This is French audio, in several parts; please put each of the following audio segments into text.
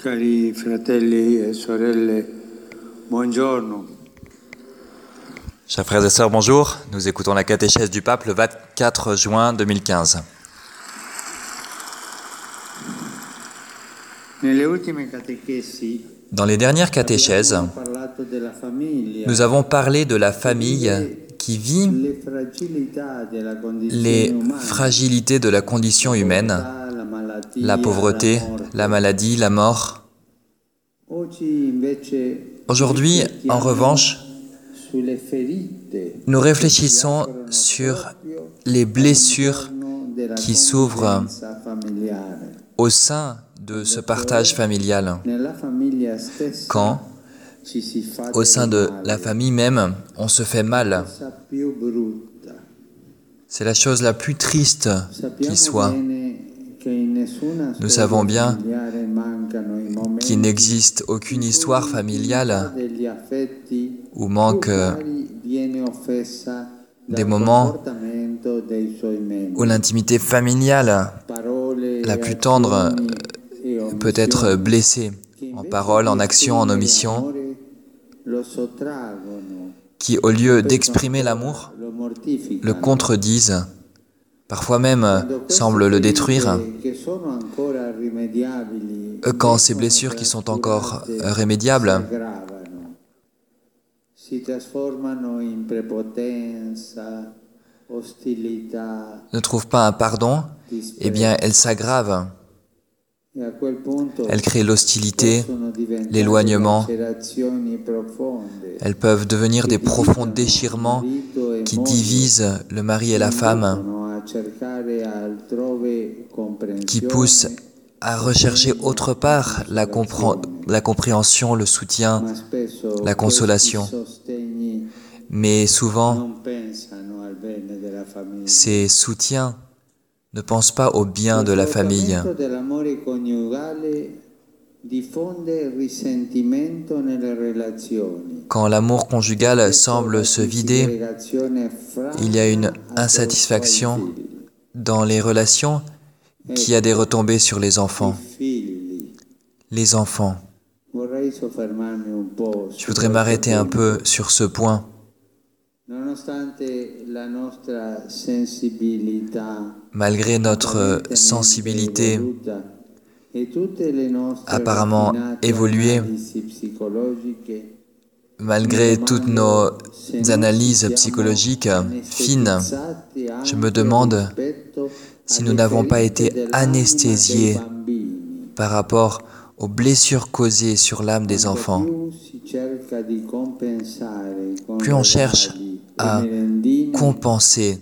Cari fratelli e sorelle, buongiorno. Chers frères et sœurs, bonjour. Nous écoutons la catéchèse du pape le 24 juin 2015. Nelle ultime catechesi Dans les dernières catéchèses, nous avons parlé de la famille qui vit les fragilités de la condition humaine, la pauvreté, la maladie, la mort. Aujourd'hui, en revanche, nous réfléchissons sur les blessures qui s'ouvrent au sein de ce partage familial. Quand, au sein de la famille même, on se fait mal. C'est la chose la plus triste qui soit. Nous savons bien qu'il n'existe aucune histoire familiale où manque euh, des moments où l'intimité familiale la plus tendre azioni e peut être blessée en invece parole, en di action, en omission, qui, au lieu d'exprimer l'amour, le contredisent, parfois même euh, semblent le détruire. Euh, Quand ces blessures qui sont encore euh, rémédiables ne trouvent pas un pardon, eh bien elles s'aggravent. Elles créent l'hostilité, l'éloignement. elles peuvent devenir des profonds déchirements qui divisent le mari et la femme, qui poussent à rechercher autre part la, la compréhension, le soutien, la consolation. mais souvent ces soutiens ne pensent pas au bien de la famille. Quand l'amour conjugal semble se vider, il y a une insatisfaction dans les relations qui a des retombées sur les enfants. Les enfants. Je voudrais m'arrêter un peu sur ce point. Malgré notre sensibilité apparemment psicologiche, malgré toutes nos analyses psychologiques fines, je me demande si nous n'avons pas été anesthésiés par rapport aux blessures causées sur l'âme des enfants. Plus on cherche à compenser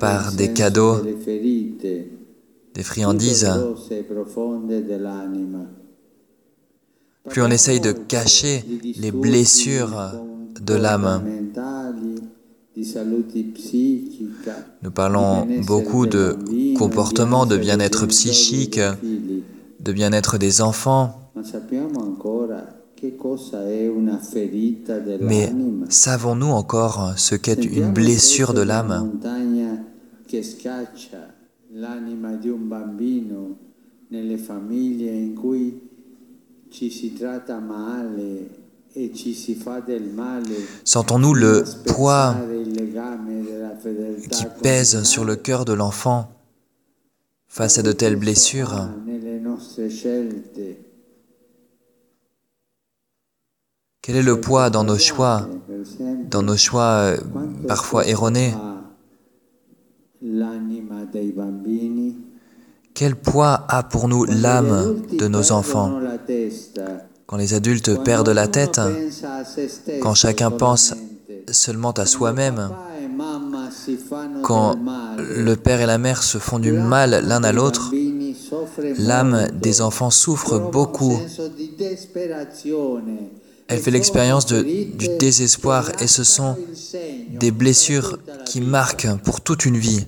par des cadeaux, des friandises, plus on essaye de cacher les blessures de l'âme. Nous parlons beaucoup de comportement, de bien-être psychique, de bien-être des enfants, mais savons-nous encore ce qu'est une blessure de l'âme? L'anima di un bambino nelle famiglie in cui ci si tratta male e ci si fa del male Sentons-nous le poids qui pèse sur le cœur de l'enfant face à de telles blessures. Quel est le poids dans nos choix, dans nos choix euh, parfois erronés? Quel poids a pour nous l'âme de nos enfants Quand les adultes perdent la tête, quand chacun pense seulement à soi-même, e quand le père et la mère se font du mal l'un à l'autre, l'âme des enfants souffre beaucoup. Elle e fait l'expérience du désespoir et ce sont des blessures qui marquent pour toute une vie.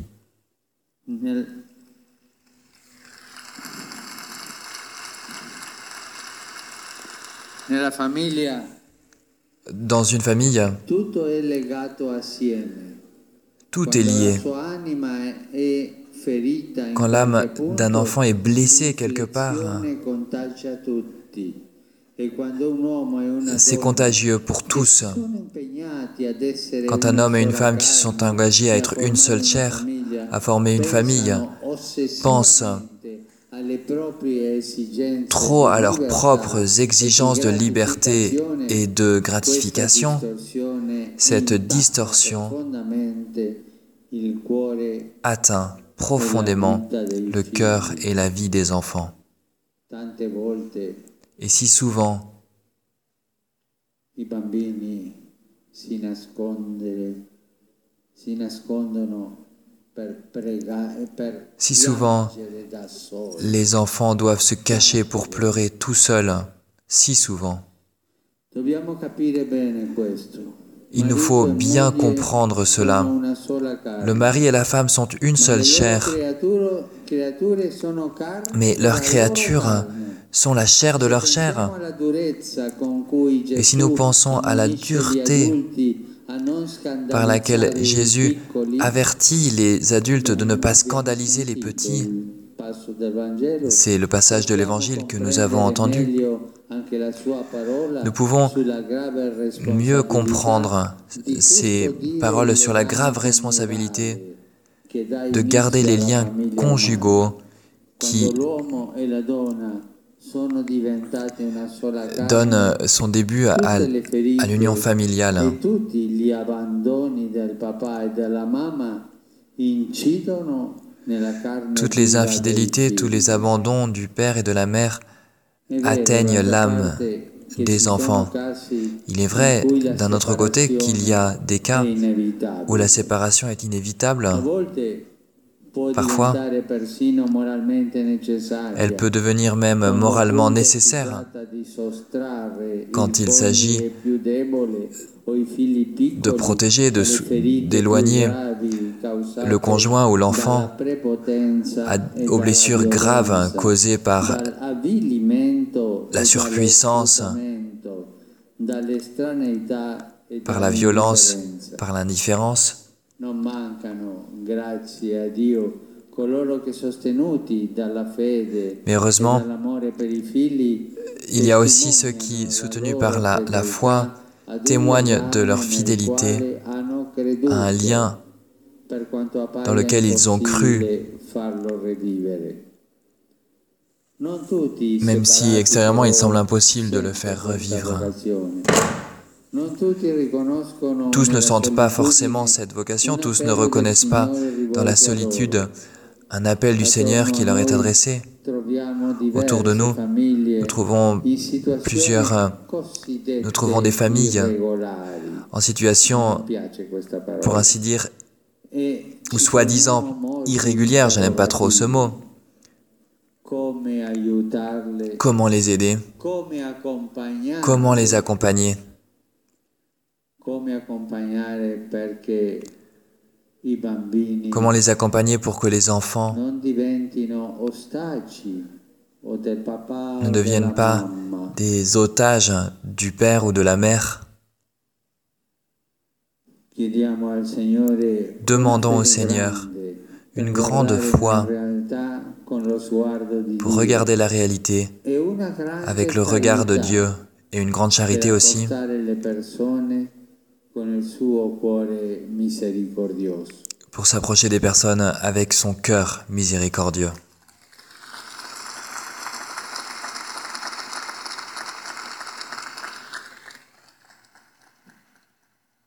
Nel- Nella famiglia Dans une famille, tutto è legato assieme. tout est lié. Quand l'âme d'un enfant est blessée quelque part, C'est contagieux pour tous. Quand un homme et une femme qui se sont engagés à être une seule chair, à former une famille, pensent trop à leurs propres exigences de liberté et de gratification, cette distorsion atteint profondément le cœur et la vie des enfants. Et si souvent, si souvent les enfants doivent se cacher pour pleurer tout seuls, si souvent, il nous faut bien comprendre cela. Le mari et la femme sont une seule chair, mais leurs créatures sont la chair de leur chair. Et si nous pensons à la dureté par laquelle Jésus avertit les adultes de ne pas scandaliser les petits, c'est le passage de l'Évangile que nous avons entendu. Nous pouvons mieux comprendre ces paroles sur la grave responsabilité de garder les liens conjugaux qui donne son début à, l'union familiale. Toutes les infidélités, tous les abandons du père et de la mère atteignent l'âme des enfants. Il est vrai, d'un autre côté, qu'il y a des cas où la séparation est inévitable. Parfois, elle peut devenir même moralement nécessaire. quand il s'agit de protéger, d'éloigner le conjoint ou l'enfant aux blessures graves causées par la surpuissance, par la violence, par l'indifférence. Mais heureusement, il y a aussi ceux qui, soutenus par la, la foi, témoignent de leur fidélité à un lien dans lequel ils ont cru, même si extérieurement il semble impossible de le faire revivre. Tous ne sentent pas forcément cette vocation, tous ne reconnaissent pas dans la solitude un appel du Seigneur qui leur est adressé. Autour de nous, nous trouvons plusieurs, nous trouvons des familles en situation, pour ainsi dire, ou soi-disant irrégulière, je n'aime pas trop ce mot. Comment les aider? Comment les accompagner? Comment les accompagner pour que les enfants ne deviennent pas des otages du père ou de la mère. Demandons au Seigneur une grande foi pour regarder la réalité avec le regard de Dieu et une grande charité aussi pour s'approcher des personnes avec son cœur miséricordieux.